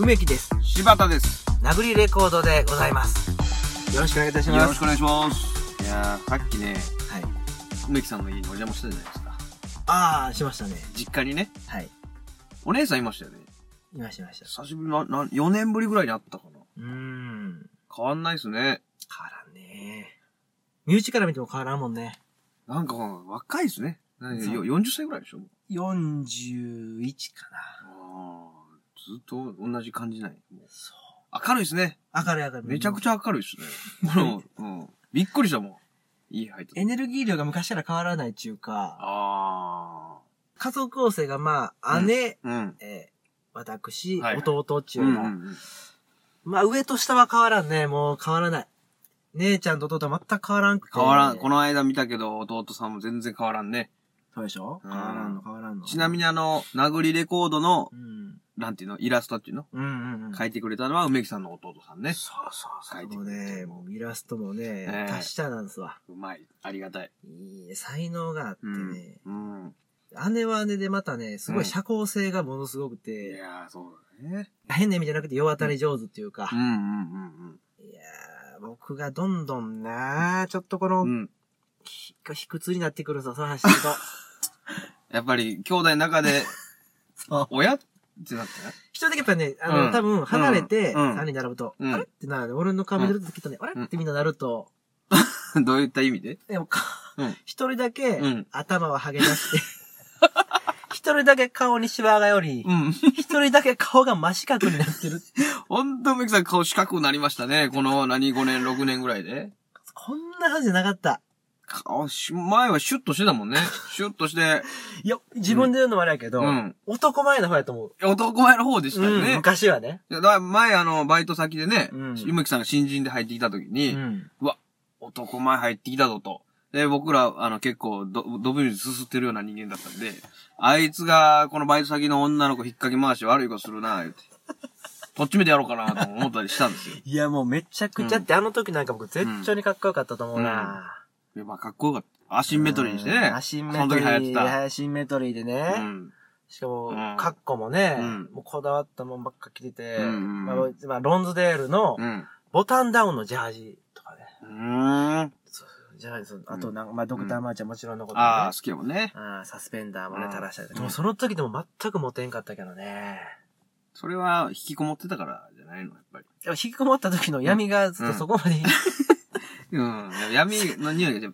梅木です。柴田です。殴りレコードでございます。よろしくお願いいたします。よろしくお願いします。いやー、さっきね、はい。梅木さんの家にお邪魔したじゃないですか。ああ、しましたね。実家にね、はい。お姉さんいましたよね。いましたいました。久しぶりな、な、4年ぶりぐらいに会ったかな。うーん。変わんないっすね。変わらんね身内から見ても変わらんもんね。なんか、若いっすね。何そうよ40歳ぐらいでしょ？41かな。ずっと同じ感じない？もうそ明るいっすね。う。明るい明るい。めちゃくちゃ。ゃ明るいっすね。もううん。びっくりしたもん。いい入っエネルギー量が昔から変わらないっていうか、あ家族構成がまあ、姉、ー。うん。えー私、はいはい弟っていうのん。まあ上と下は変わらんね。もう変わらない。姉ちゃんと弟は全く変わらんくて。変わらん。この間見たけど、弟さんも全然変わらんね。そうでしょ？うん変わらんの変わらんの。ちなみにあの、殴りレコードのう、ん。なんていうの、イラストっていうの？うんうんうん。書いてくれたのは梅木さんの弟さんね。そうそうそう。もうね、もうイラストもね、ええ達者なんですわ。うまい。ありがたい。いいね、才能があってうん。ね。うん。姉は姉でまたね、すごい社交性がものすごくいて、やー、そうだね。変な意味じゃなくて世当たり上手っていうかう、んうんいやー、僕がどんどんなちょっとこの、うんうん。うん。ひ卑屈になってくるんですよ、その話すると。やっぱり、兄弟の中で、そう。親ってなっ。一人だけやっぱね、あの、うん多分離れて、うん3人並ぶと、うんあれ？ってなる。俺の顔見るときっとね、あれ？うんってみんななると、どういった意味で？でもかうん。一人だけうん頭はハゲ出して、一人だけ顔にシワがより、うん。一人だけ顔が真四角になってる。ほんと梅木さん顔四角くなりましたね。この何？5年、6年ぐらいで。こんなはずじゃなかった。顔し、前はシュッとしてたもんね。シュッとして、いや、自分で言うのもあれやけど、うん男前の方やと思う。男前の方でしたようん、ね。昔はね。だ前あの、バイト先でね、うん梅木さんが新人で入ってきた時に、ん。うわ、男前入ってきたぞと。で、僕ら、あの、結構ど、どぶりすすってるような人間だったんで、あいつが、このバイト先の女の子引っ掛け回し悪いことするな、言って。とっちめてやろうかな、と思ったりしたんですよ。いや、もうめちゃくちゃって、あの時なんか僕絶頂にかっこよかったと思うな。いや、まあ、かっこよかった。アシンメトリーにしてね。うんアシンメトリその時流行ってた。ー、アシンメトリーでね。うん。しかもうん、カッコもね、うんもうこだわったもんばっか着てて、うんうんうんまあまあ、ロンズデールのうん。ボタンダウンのジャージとかね。うーん。そうジャージそうあとなんか、まあ、ドクターマーチはもちろんのことね。ああ、好きやもんね。あーサスペンダーもね、うん垂らしたりとか。うその時でも全くモテんかったけどね。それは、引きこもってたからじゃないの、やっぱり。でも引きこもった時の闇がずっとそこまで、うん。闇の匂いが、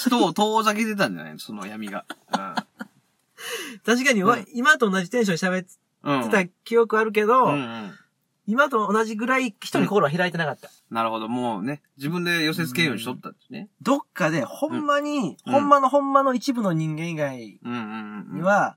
人を遠ざけてたんじゃないのその闇が。確かにわ、うん今と同じテンションで喋ってうん。うん。た記憶あるけど、うんうん。今と同じぐらい人に心は開いてなかった。なるほど、もうね、自分で寄せ付けるようにしとったんですね。どっかで、ほんまに、うんほんまのほんまの一部の人間以外うんうんうん。に、は、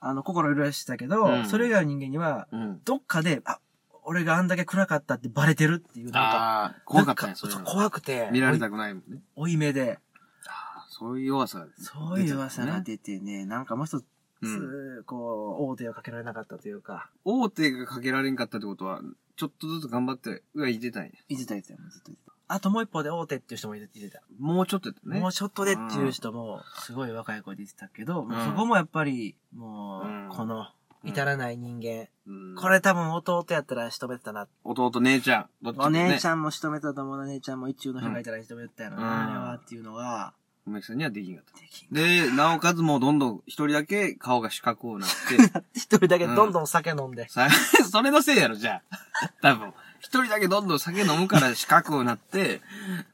あの、心揺らしてたけど、うんそれ以外の人間には、うん。どっかで、あ、俺があんだけ暗かったってバレてるっていう、なん怖かったね、そ。怖くて、見られたくないもんね。追い目で、ああそういう弱さが出てたね。そういう噂が出てね、なんかもう一つ、うんこう、大手をかけられなかったというか、大手がかけられんかったってことは、ちょっとずつ頑張って、うわ、いてたんや。いてたいてた、ずっといてた。あともう一方で大手っていう人もいていてた。もうちょっとね。もうちょっとでっていう人も、すごい若い子で言ってたけど、もうそこもやっぱり、もうんう、この、至らない人間。うんこれ多分弟やったら仕留めてたな。弟、姉ちゃん。どっちもおね。姉ちゃんも仕留めてたと思うな、姉ちゃんも一中の人がいたら仕留めてたやろな、うんあれはっていうのが、梅木さんにはできんかった。できん。で、なおかつもうどんどん一人だけ顔が四角くなって、一人だけどんどん酒飲んで。さそれのせいやろ、じゃあ。多分。一人だけどんどん酒飲むから四角くなって、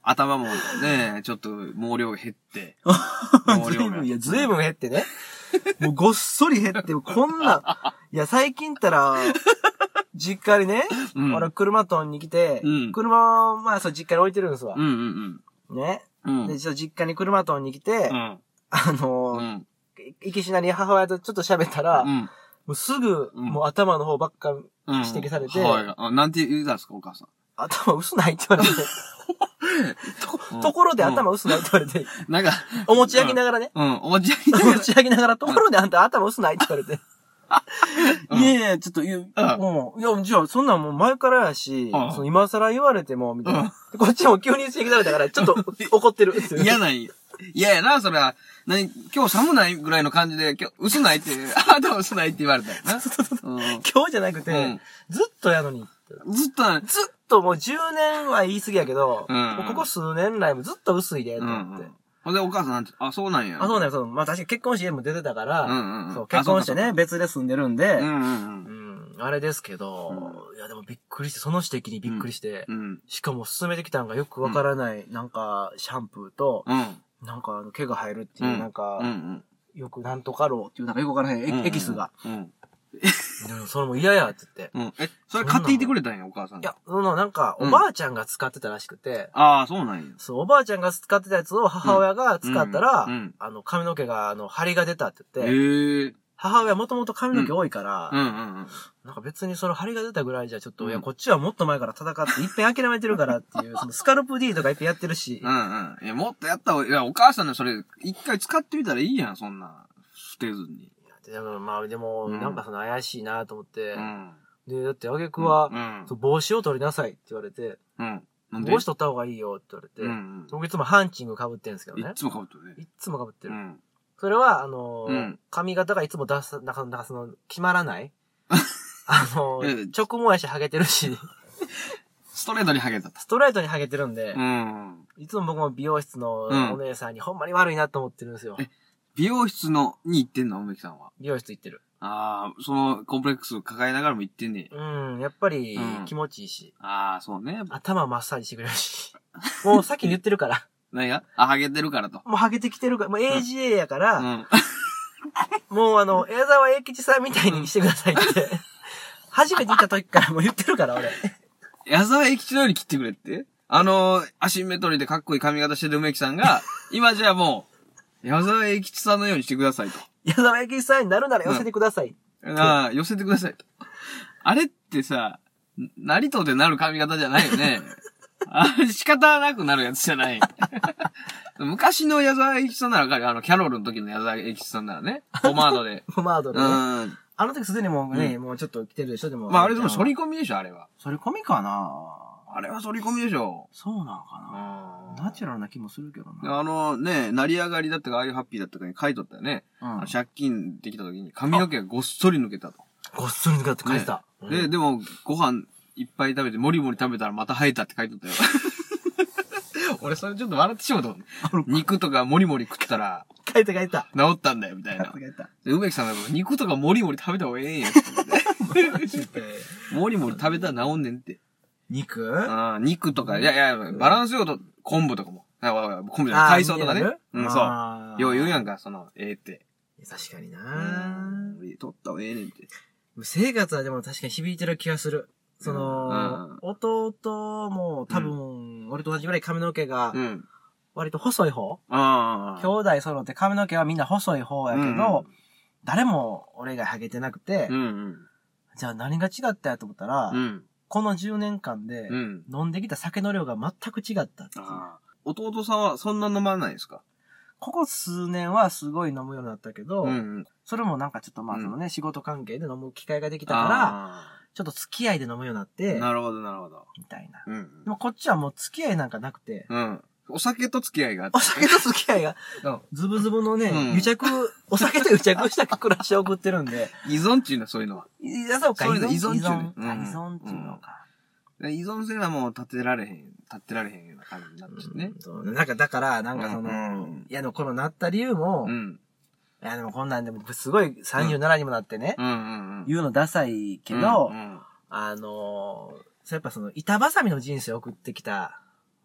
頭もね、ちょっと毛量が減って。毛量がずいぶん、いや、ずいぶん減ってね。もうごっそり減って、こんな、いや、最近ったら、実家にね、うん俺車取んに来て、うん車を、まあ、そう、実家に置いてるんですわうん。うんね。うん。うん。で、ちょ実家に車取んに来て、うん。あうのー、ん。いきしなり母親とちょっと喋ったら、もうん。うすぐ、うんもう頭の方ばっか、うん。指摘されてはい。あなんて言うたんですか、お母さん。頭薄ないって言われて、と、ところで頭薄ないって言われて、なんか、お持ち上げながらね、うん、お持ち上げお持ち上げながら、ところであんた頭薄ないって言われて、いやいや、ちょっと、いや、うん。もう、いや、じゃあ、そんなんもう前からやし、うん。その今更言われても、みたいな。こっちも急に指摘されたから、ちょっと怒ってる。嫌なんや。嫌やな、それは。何、今日寒ないぐらいの感じで、今日、薄ないって、あなたは薄ないって言われた今日じゃなくて、うん。ずっとやのに。ずっとな、ずっともう10年は言い過ぎやけど、うんここ数年来もずっと薄いで、とうんう思って。ん。ほんで、お母さんなんて、あ、そうなんや。あ、そうね、そう。まあ確かに結婚して家も出てたから、うんうんうんそう、あ結婚してね、別で住んでるんで、うんうんうん、あれですけど、いやでもびっくりして、その指摘にびっくりして、うん。うん。しかも進めてきたんがよくわからない、なんか、シャンプーと、うん。なんかあの毛が生えるっていう、うんなんか、うんうん。よくなんとかろうっていう、なんかよくわからへんエキスが。うん。でもそれも嫌やって言って。うん。え、それ買っていてくれたんや、お母さん。いや、そのなんか、うんおばあちゃんが使ってたらしくて、ああ、そうなんや。そう、おばあちゃんが使ってたやつを母親が使ったら、うんうんあの、髪の毛が、あの、張りが出たって言って、へえ。母親もともと髪の毛多いから、うんうんうん。なんか別にその張りが出たぐらいじゃちょっと、うんいや、こっちはもっと前から戦って、一遍諦めてるからっていう、そのスカルプ D とか一遍やってるし、うんうん。いや、もっとやった。いや、お母さんのそれ、一回使ってみたらいいやん、そんな。捨てずに。でもまあでも、うんなんかその怪しいなと思って、うん。で、だってあげくは、うん。帽子を取りなさいって言われて、帽子取った方がいいよって言われて、うんうん。僕いつもハンチング被ってるんですけどねいっ。つも被ってるね。いっつも被ってる。うん。それは、あのーうん髪型がいつも出す、なんか、なんかその、決まらない あのーえ直毛やしハゲてるし、ストレートにハゲたと。ストレートにハゲてるんで、うん。いつも僕も美容室のうんお姉さんにほんまに悪いなと思ってるんですよ。え美容室の、に行ってんの梅木さんは？美容室行ってる。ああ、そのコンプレックス抱えながらも行ってんねやうん、やっぱりうん気持ちいいし、ああ、そうね。頭マッサージしてくれるし。もうさっきに言ってるから。何が？あ、ハゲてるからと。もうハゲてきてるから、もう AGA やから、うん。もうあの、矢沢永吉さんみたいにしてくださいって。初めて行った時からもう言ってるから、俺。矢沢永吉のように切ってくれって？あの、アシンメトリーでかっこいい髪型してる梅木さんが、今じゃあもう、矢沢永吉さんのようにしてくださいと。矢沢永吉さんになるなら寄せてください。ああ、寄せてくださいと。あれってさ、成戸でなる髪型じゃないよね。あれ仕方なくなるやつじゃない。昔の矢沢永吉さんならわかるよあの、キャロルの時の矢沢永吉さんならね。ポマードで。ポマードうでね。ん。あの時すでにもうね、うもうちょっと来てるでしょ、でも。まああれでも反り込みでしょ、あれは。反り込みかなあれは反り込みでしょ。そうなのかなナチュラルな気もするけどな。あのね、成り上がりだったか、ああいうハッピーだったかに書いとったよね。うん借金できた時に髪の毛がごっそり抜けたと。ごっそり抜かって書いてた。うんで、でも、ご飯いっぱい食べて、もりもり食べたらまた生えたって書いとったよ。俺それちょっと笑ってしまったもん。肉とかもりもり食ったら書いた書いた。治ったんだよ、みたいな。書いた。で、梅木さんが肉とかもりもり食べた方がええんや。もりもり食べたら治んねんって。肉？ああ、肉とか、いやいや、バランスよと昆布とかも。あ昆布じゃない、海藻とかね。うん、そう。よう言うやんか。か、その、ええって。確かにうなん取った方がええねんって。生活はでも確かに響いてる気がする。その、弟も多分、俺と同じぐらい髪の毛がうん。割と細い方ああ。兄弟揃って髪の毛はみんな細い方やけうんど、誰も俺がハゲてなくてう、んじゃあ何が違ったやと思ったらうん。う、ん。この10年間でうん。飲んできた酒の量が全く違ったっていう。ああ。弟さんはそんな飲まないですか？ここ数年はすごい飲むようになったけど、ん。それもなんかちょっとまあうんそのね、仕事関係で飲む機会ができたから、あちょっと付き合いで飲むようになってあ。、なるほど、なるほど。みたいな。うんで。もこっちはもう付き合いなんかなくて、うん。お酒と付き合いがあってお。酒と付き合いが、ズブズブのね、うん癒着、お酒と癒着した暮らしを送ってるんで、依存っていうのはそういうのは。いや、そうか、そういうの依存依存中ね。うんあ依存っていうのか。依存性はもう立てられへん、立ってられへんような感じになってねうん。そうなんか、だから、なんかその、うんいや、でもこのなった理由も、いうん。や、でもこんなんでも、すごい37にもなってね、うんうんうん。言うのダサいけど、うんうんあのー、そうやっぱその、板挟みの人生を送ってきた。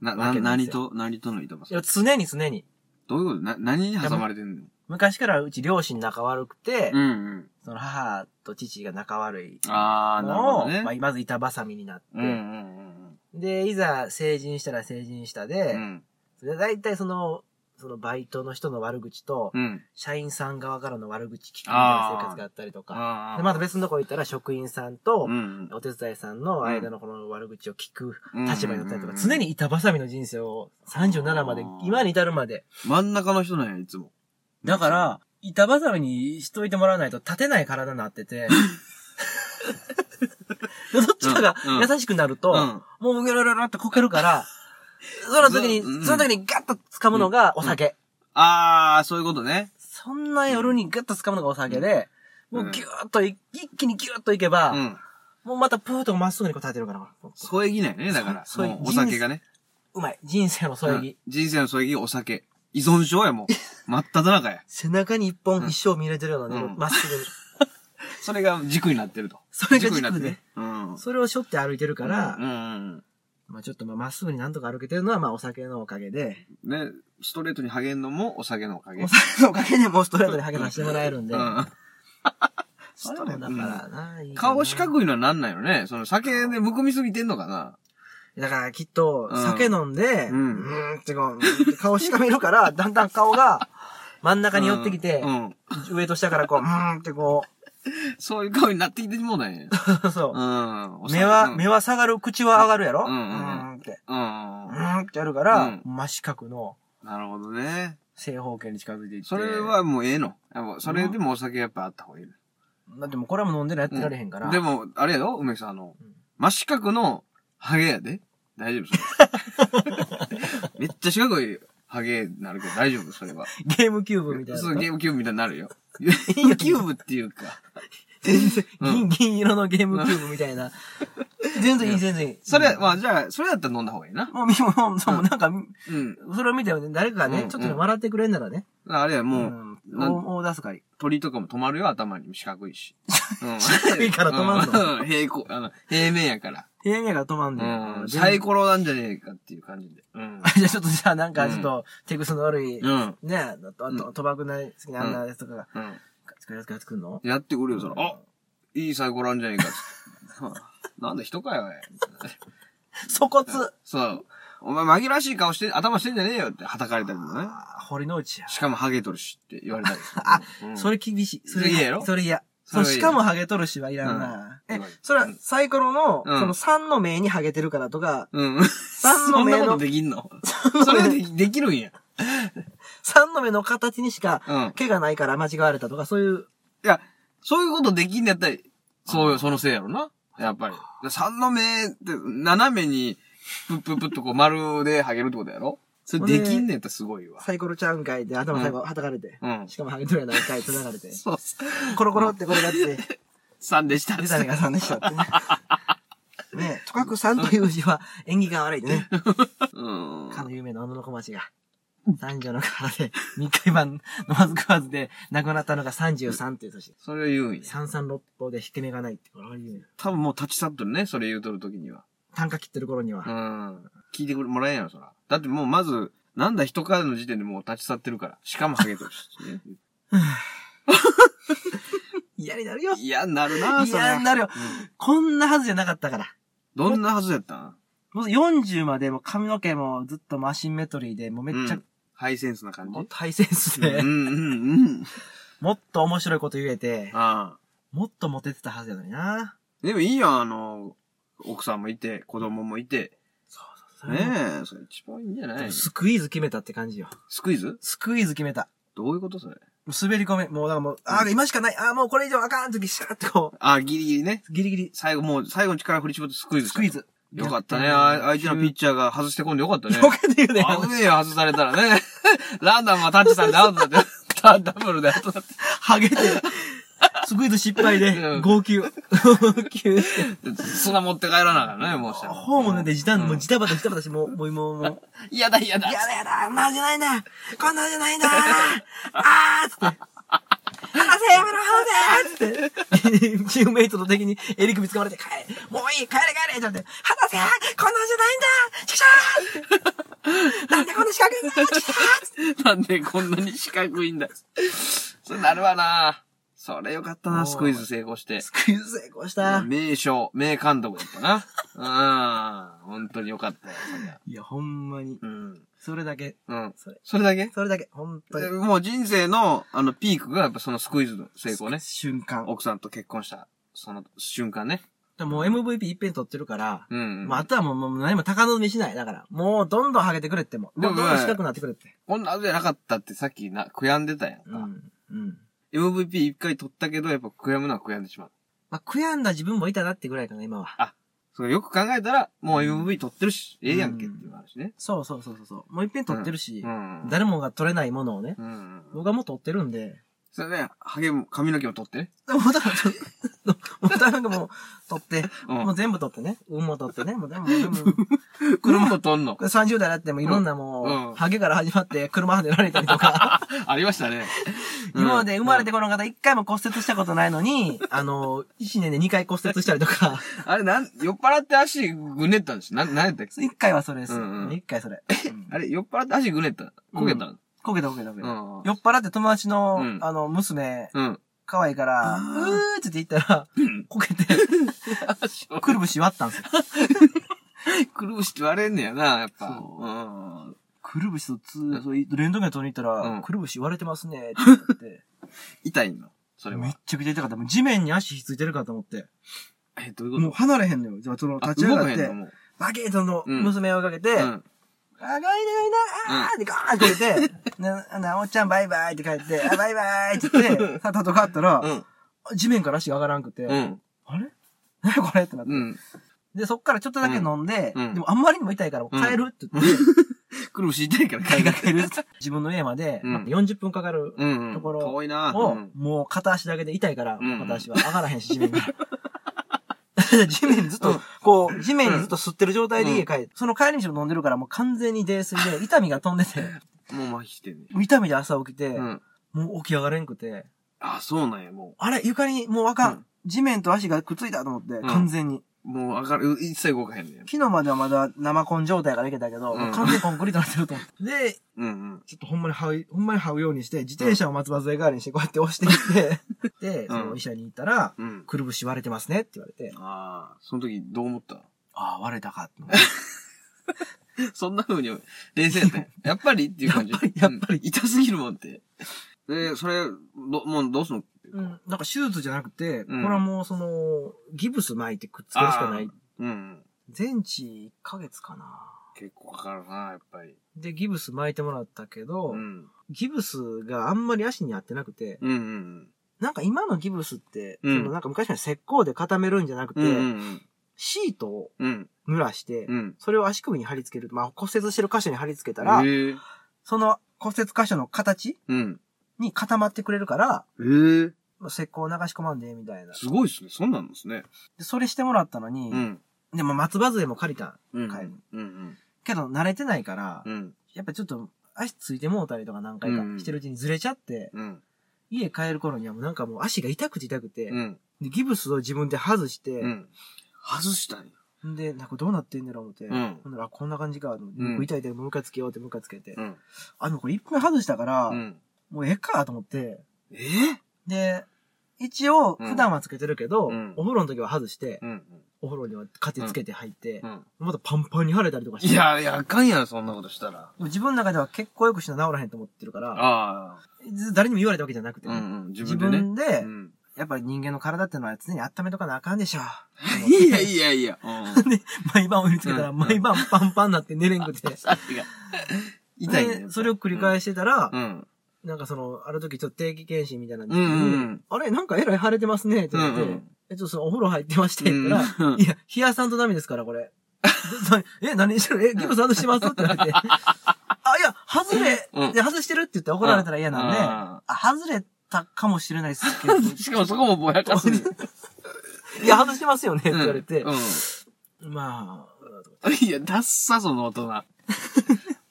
な、わな、何と、何との糸いや、常に常に。どういうこと？な、何に挟まれてんの？昔からうち両親仲悪くて、うんうん。その母と父が仲悪いあを、ほどね。まあ、まず板挟みになって、うんうんで、いざ成人したら成人したで、うん。うん。それで大体その、そのバイトの人の悪口と、うん。社員さん側からの悪口聞くみたいな生活があったりとか。で、また別のとこ行ったら職員さんとう、んお手伝いさんの間のこの悪口を聞くうん。立場になったりとか、うん常に板挟みの人生を37まで今に至るまで。真ん中の人なんや、いつも。だから、板挟みにしといてもらわないと立てない体になってて。どっちかがうん優しくなると、うんもうギョロギョロってこけるから、その時に、ずうんその時にガッと掴むのがお酒。あー、そういうことね。そんな夜にガッと掴むのがお酒で、もうギューッとい、一気にギューッといけば、うん。もうまたプーッとまっすぐにこう立てるから。添え木ないね、だから。そうもうお酒がね。うまい。人生の添え木。うん人生の添え木、お酒。依存症やもう。真っ只中や。背中に一本一生見れてるようなね、うんまっすぐに。それが軸になってると。それが軸でになってね。うん。それを背負って歩いてるから、うんうんまあちょっとまあまっすぐになんとか歩けてるのはまあお酒のおかげで、うん。ね、ストレートに励んのもお酒のおかげ。お酒のおかげでもうストレートに励ましてもらえるんで、うん。それもだからな、いいかな顔四角いのはなんないよね。その酒でむくみすぎてんのかな。だからきっとうん酒飲んで、ううんーんってこう、顔しかめるから、だんだん顔が真ん中に寄ってきてう、ん。上と下からこう、うーんってこ そういう顔になってきてもうだね。う、そうう。ん。目は、うん目は下がる、口は上がるやろ？うんうんって。うんう。ーんってやるから、うん真四角のなるほどね。正方形に近づいていって。それ、はもうええの？それでもお酒やっぱあった方がいい。だってもうこれはもう飲んでるやってられへんから。でも、あれやろ？梅さん、あのうん、真四角のハゲやで。大丈夫 めっちゃ四角いハゲになるけど大丈夫？それは。ゲームキューブみたいな。そう、ゲームキューブみたいになるよ。ゲームキューブっていうか。全然、うん銀、銀色のゲームキューブみたいな。全然いい、全然いい。それ、うんまあじゃあ、それだったら飲んだ方がいいな。もう、みもう、そう、なんか、うん。それを見てね、誰かがね、うんちょっとね笑ってくれんならね。あれや、もう、大大助かり。鳥とかも止まるよ、頭に四角いし。うん 四角いから止まんの？うん平行、あの、平面やから。平面が止まんうねん。ん。全サイコロなんじゃねえかっていう感じで。うん。じゃあちょっとじゃあなんかちょっと、テクスの悪い、うん。ね、あと、あと、賭博な好きなあんなやつとかが、うん。やつが作るの？やってくるよ、そら。あいいサイコロなんじゃねえかっつって。なんだ人かよ、おい。粗骨そう。お前紛らわしい顔して、頭してんじゃねえよって叩かれたりもね。堀之内や。しかもハゲとるしって言われたりする。あうんそれ厳しい。それ嫌やろ？それ嫌。そしかもハゲとるしはいらんな。えうん、それはサイコロの、うんその3の目にハゲてるからとか、うん。3の目のそんなこと、できんの？それでできるんや。3の目の形にしかうん。毛がないから間違われたとか、そういう、いや、そういうことできんのやったら、そうよ、そのせいやろな。やっぱり。三の目って、斜めに、ぷっぷっぷっとこう丸でハゲるってことやろ？それできんねんってすごいわ。サイコロちゃうんかいって頭最後はたかれて、うん。しかもハゲとるやないかい繋がれて、そう。コロコロってこれがって、三でした。出たねが3でしたってね。ねとかく3という字は縁起が悪いでね。うん。かの有名な女の子町が、三女の体で3日晩飲まず食わずで亡くなったのが33っていう年。それを言うんや。三三六法で引け目がないって、これは言うよ多分もう立ち去っとるね、それ言うとるときには。単価切ってる頃には。うん。聞いてくれもらえんやろ、そら。だってもうまず、なんだ人からの時点でもう立ち去ってるから。しかもハゲとるし、ね。嫌になるよ。嫌になるな、それ。嫌になるよ。うんこんなはずじゃなかったから。どんなはずやったん？もう40までもう髪の毛もずっとマシンメトリーで、もうめっちゃうん、ハイセンスな感じ？もっとハイセンスで、うんうんうん。もっと面白いこと言えて、ああ。もっとモテてたはずやのにな。でもいいやん、あの、奥さんもいて、子供もいて。それもねえ、それ一番いいんじゃない？スクイーズ決めたって感じよ。スクイズ？スクイーズ決めた。どういうことそれ？滑り込め。もうだからもう、ああ、今しかない。ああ、もうこれ以上あかんって時、シャーってこあ、ギリギリね。う、ギリギリ、最後もう、最後の力振り絞ってスクイズ。スクイーズ。よかったね。あ相手のピッチャーが外してこんでよかったね。よかった言うね。危ねえよ、外されたらね。ランナーもタッチさんでアウトだって。ダ ダブルでアウトだって。ハゲて、スクイーズ失敗で う、ん号泣。号泣して。砂持って帰らなあかんね、もうしたら。ホームで時短、もううんジタバタジタバタして、もう、もう、もう、もう、嫌だ嫌だ。やだやだ、なんじゃないんだこんなんじゃないんだあーつって。離せやめろ離せつって。チームメイトの敵に襟首掴まれて、帰れもういい帰れ帰れって言って、離せこんなんじゃないんだチクシャーなんでこんな四角いんだなんでこんなに四角いんだ。それなるわな。それよかったな、スクイズ成功して。スクイズ成功した。名将、名監督だったな。うん。本当によかったよ、そりゃ。いや、ほんまに。うん。それだけ。うん。それ、それだけ？それだけ。ほんとに。もう人生の、あの、ピークがやっぱそのスクイズの成功ね。瞬間。奥さんと結婚した、その瞬間ね。もう MVP 一遍取ってるから、うん。まあ、あとはもうもう何も高望みしない。だから、もうどんどんハゲてくれっても。もうどんどん四角くなってくれって。こんなはずじゃなかったってさっきな、悔やんでたやんか。うん。うん。MVP 一回取ったけど、やっぱ悔やむのは悔やんでしまう。まあ、悔やんだ自分もいたなってぐらいかな、今は。それよく考えたら、もう MVP 取ってるし、ええやんけっていうのがあるしね。そうそうそうそうそう。もう一遍取ってるし、うん。誰もが取れないものをね、うん。僕はもう取ってるんで、それね、ハゲも、髪の毛も取ってね。でも、だから、ちょっと、もう、なんかもう、取って、もう全部取ってね。運も取ってね。もう全部、全部。車も取んの。30代だってもいろんなもう、うんハゲから始まって車跳ねられたりとか、ありましたね。今まで生まれてこの方一回も骨折したことないのに、あの、1年で2回骨折したりとか、あれ、なん、酔っ払って足ぐねったんです。な、なんやったっけ1回はそれです。うんうん1回それ。あれ、酔っ払って足ぐねったこけたんこけたこけたこけた。うん酔っ払って友達の、うんあの、娘、うん。可愛いから、あうーーって言ったら、こけて、くるぶし割ったんですよ。くるぶしって割れんねやな、やっぱ。そううん。くるぶしとつ、そうレントゲン取りに行ったら、うんくるぶし割れてますね、って言って。痛いのそれめっは。ちゃくちゃ痛かった。もう地面に足ひっついてるかと思って。え、どういうこと？もう離れへんのよ。じゃあ、その、あ立ち上がって動かへんの、もう。バケートのうん娘をかけて、うん。あ、がいないな、あーってガーンって言って、な、な、おっちゃんバイバイって帰って、あ、バイバイって言って、さっさと帰ったら、うん。地面から足が上がらんくて、うん。あれ？何 これ？ってなって。うん。で、そっからちょっとだけ飲んで、うんでもあんまりにも痛いから帰るって言って、くるぶし痛いから帰る帰る自分の家まで、うんまあ40分かかるうんうん。ところ遠いな。を、うんもう片足だけで痛いから、うん片足は上がらへんし、地面から。地面にずっと、こう、地面にずっと吸ってる状態で家帰って、その帰り道も飲んでるからもう完全に泥酔で、痛みが飛んでて、もう麻痺してんね。痛みで朝起きて、うん。もう起き上がれんくて、あ、そうなんや、もあれ、床にもうあかん。うん地面と足がくっついたと思って、ん完全に。う。もう上がる、一切動かへんねん。昨日まではまだ生コン状態からいけたけど、うんもう完全にコンクリートになってると思って。で、うんうん。ちょっとほんまに這う、ほんまに這うようにして、自転車を松葉杖代わりにしてこうやって押していって、で、その医者に行ったら、うん。くるぶし割れてますねって言われて、ああ、その時どう思った？ああ、割れたかって思って。そんな風に冷静やったんややっぱりっていう感じ。やっぱりやっぱりうん痛すぎるもんって。で、それ、ど、もうどうすんの？うん、なんか手術じゃなくて、うんこれはもうその、ギブス巻いてくっつけるしかない。うんうん。全治1ヶ月かな。結構かかるな、やっぱり。で、ギブス巻いてもらったけど、うん。ギブスがあんまり足に合ってなくて、うんうんなんか今のギブスって、うんそのなんか昔の石膏で固めるんじゃなくて、うん。うんうんシートをうん。濡らして、うん。それを足首に貼り付ける。まあ骨折してる箇所に貼り付けたら、ええ。その骨折箇所の形うん。に固まってくれるから、ええ。まあ石膏を流し込まんで、みたいな。すごいっすね。そんなんですね。で、それしてもらったのに、うん。でも松葉杖も借りた。うん。帰るうん。けど慣れてないから、うん。やっぱちょっと足ついてもうたりとか何回かうんしてるうちにずれちゃって、うん。家帰る頃にはもうなんかもう足が痛くて痛くて、うん。でギブスを自分で外して、うん。外したんや。んで、なんかどうなってんねやろ思って、うんほんならあこんな感じかうんもう痛い痛いムカつけようってムカつけて、うん。あ、でもこれ一分外したから、うん。もうええかと思って、ええ？で、一応うん普段はつけてるけど、うんお風呂の時は外して、うん。お風呂には勝手つけて入って、うん。またパンパンに腫れたりとかして。いや、いや、あかんやん、そんなことしたら。自分の中では結構よくしな治らへんと思ってるから。誰にも言われたわけじゃなくてね、うんうん。自自分でね。やっぱり人間の体ってのは常に温めとかなあかんでしょ。いやいやいや。うん。で、毎晩お湯につけたら、うん毎晩パンパンになって寝れんくて。痛いねで。それを繰り返してたら、うん。なんかその、ある時ちょっと定期検診みたいなんうんうんあれなんかえらい腫れてますねって言って、うんうんえ、ちょっとそのお風呂入ってましてうんいや、冷やさんとダメですから、これ。でえ、何してるえ、ギブス外してますって言われて。あ、いや、外れ、うんで外してるって言って怒られたら嫌なんで、ああ、外れたかもしれないですけど、しかもそこもぼやかすね。いや、外してますよねって言われて、うまん。いや、ダッサ、その大人。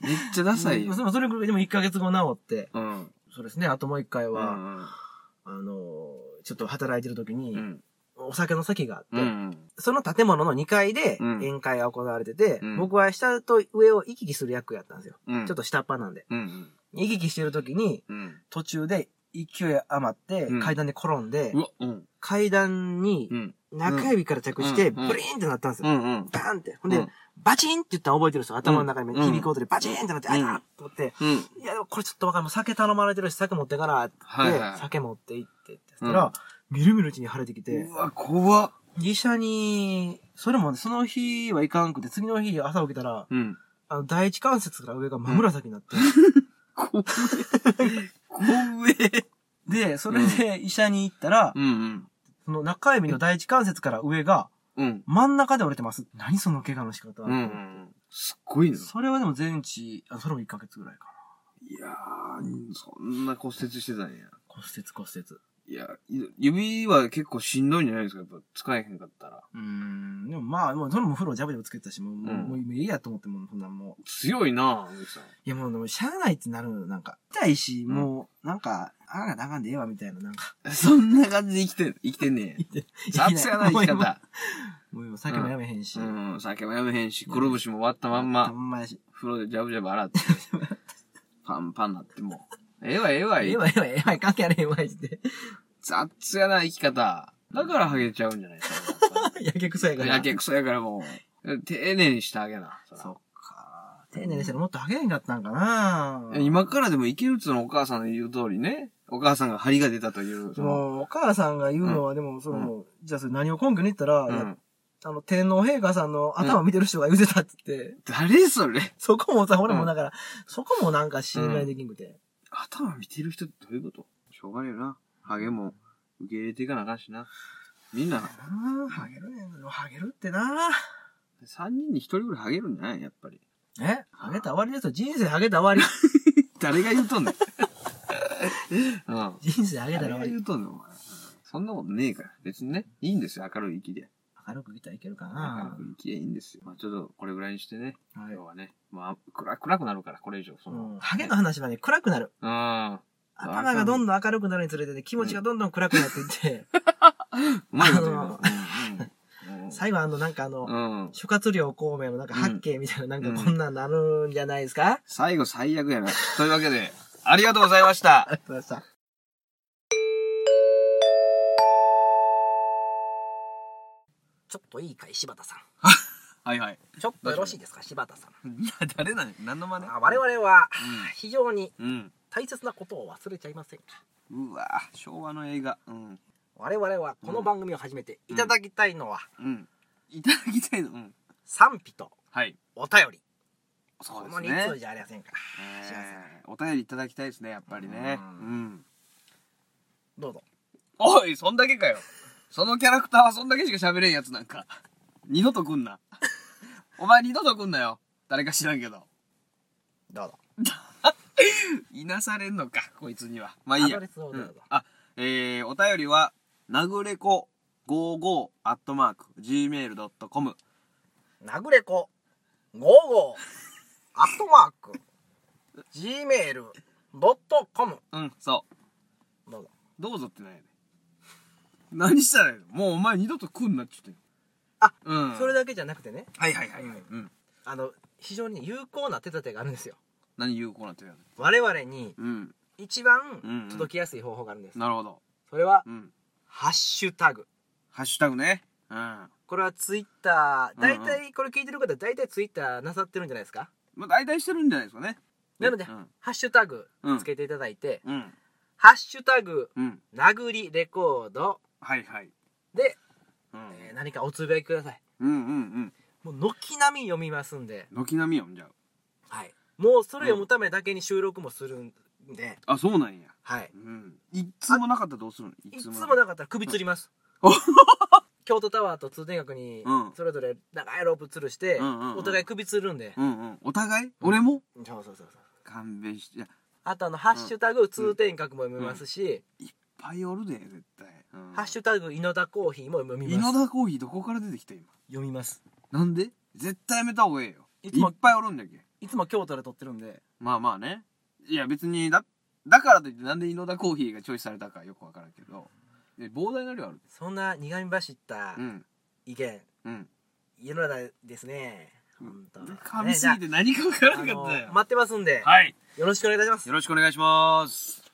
めっちゃダあ、サいよ。そそれぐらいでも1ヶ月後治って、うん。そうですね、あともう一回は、うんあの、ちょっと働いてる時に、うん。お酒の席があって、うん。その建物の2階でうん宴会が行われてて、うん僕は下と上を行き来する役やったんですよ。うん。ちょっと下っ端なんで。うん。行き来してる時に、うん。途中で勢い余ってうん階段で転んで、うわ、うん。階段にうん。中指から着して、うんブリーンってなったんですよ。うん。うん。バーンって。ほんで、うんバチンって言ったら覚えてるんですよ。頭の中にうん響く音でバチンってなって、あいたと思って、うん。いや、でもこれちょっとわかんない。もう酒頼まれてるし、酒持ってからって、はいはい酒持って行ってって言ったら、みるみるうちに腫れてきて、うわ、怖っ。医者に、それもねその日はいかんくて、次の日朝起きたら、うん。あの、第一関節から上が真紫になって。で、それで医者に行ったら、うんうん。その中指の第一関節から上がうん。真ん中で折れてます。何その怪我の仕方、うんうん。すっごいな。それはでも全治、あそれも1ヶ月ぐらいかいやー、そんな骨折してたんや。な。骨折骨折。いや、い指は結構しんどいんじゃないですかやっぱ使えへんかったら。うーん。でもまあ、もうそれも風呂ジャブジャブつけてたし、もう、もううんもうもういいやと思って、もうそんなんもう。強いなぁ、さん。いやもう、でもしゃあないってなる、なんか、痛いし、もう、なんか、あがなあかんでええわ、みたいな、なんか。そんな感じで生きてん、生きてんねん。雑やな、生き方。もう今、酒もやめへんし。うん、酒もやめへんし、くるぶしも割ったまんまた、んまやし。風呂でジャブジャブ洗って、パンパンなってもう。ええわ、ええわ、ええわ、ええわ、ええわ、関係あれへんわ、言って。雑やな、生き方。だからハゲちゃうんじゃないですか。やけくそやから。やけくそやからもう、丁寧にしてあげな。そっか。丁寧にしたらもっとハゲへんかったんかな今からでもいけるっつうのお母さんの言う通りね。お母さんが張りが出たという。その、お母さんが言うのは、でも、その、じゃあそれ何を根拠に言ったら、うん。あの、天皇陛下さんの頭見てる人が言うてたって言って、誰それ そこもさ、俺もだから、そこもなんか信頼できんくて。頭見てる人ってどういうこと？しょうがねえよな。ハゲも受け入れていかなあかんしな。みんな、ハゲるねハゲるってな3人に1人ぐらいハゲるんじゃない？やっぱり。え？ハゲた終わりですよ。人生ハゲた終わり。誰が言うとんねん。うん。人生ハゲたら終誰がわり。言うとんねん、お前。そんなことねえから。別にね。いいんですよ、明るい息で。明るく言ったらいけるか明なるく息でいいんですよ。まあちょっと、これぐらいにしてね。はい今日はね。まあ、暗暗くなるから、これ以上。そのうん。ハゲの話はね、暗くなる。うん。頭がどんどん明るくなるにつれてね、気持ちがどんどん暗くなっていって、うまいこと言う最後あの、なんかあの、うん。諸葛亮孔明のなんか八景みたいな、なんうんかこんなんなるんじゃないですか、最後最悪やな。というわけで、ありがとうございました。ありがとうございました。ちょっといいかい、柴田さん。はいはい。ちょっとよろしいですか、柴田さん。いや、誰なの何の真似？あ我々は、非常にうん。大切なことを忘れちゃいませんか？うわ昭和の映画。うん。我々はこの番組を始めていただきたいのは、うん。いただきたいの。うん。賛否とはい。お便り。そうこの2ですね通。じゃありませんか。えーお便りいただきたいですね、やっぱりね。ううんん。どうぞ。おい、そんだけかよ。そのキャラクターはそんだけしか喋れんやつなんか。二度と来んな。お前二度と来んなよ。誰か知らんけど。どうぞ。いなされんのか、こいつには。まあいいや。アドレスをどうぞんあ、えー、お便りは、なぐれこ55アットマーク gmail.com なぐれこ55アットマーク gmail.com うん、そう。どうぞ。どうぞってなんやねん。何したらいいの？もうお前二度と来んなって言ってんあうん。それだけじゃなくてね、はいはいはいはい。うん。あの、非常に有効な手立てがあるんですよ。何有効なってるや我々にうん。一うんう番ん届きやすい方法があるんです。なるほど。それは、うん。ハッシュタグ。ハッシュタグね。うん。これはツイッター、大体これ聞いてる方大体ツイッターなさってるんじゃないですか？まあ大体してるんじゃないですかね。なので、うん。ハッシュタグうんつけていただいて、うん。ハッシュタグ、うん。殴りレコードはいはい。で、うん。えー何かおつぶやきください。うんうんうん。もう軒並み読みますんで、軒並み読んじゃう。はい。もうそれ読むためだけに収録もするんで、あ、そうなんや。はい。うん。いつもなかったらどうするの？いつもななかったら首吊ります。京都タワーと通天閣にうんそれぞれ長いロープ吊るして、うんうんうんお互い首吊るんで、うんうん。お互い？俺も？そうそうそうそう。勘弁して。いやあとあの、ハッシュタグ通天閣も読みますし、いっぱいおるで、絶対。うんハッシュタグ井の田コーヒーも読み井ます。野田コーヒーどこから出てきた今？読みます。なんで？絶対やめた方がええよ。いいつもっぱいおるんだっけ。いつも京都で撮ってるんで、まあまあね。いや別に、だ、だからといってなんで井野田コーヒーがチョイスされたかよくわからんけど。え膨大な量ある。そんな苦み走ったうん。意見、うん。世の中ですね。本当噛みすぎて何かわからねじゃああのなかったよ。待ってますんで、はい。よろしくお願いいたします。よろしくお願いします。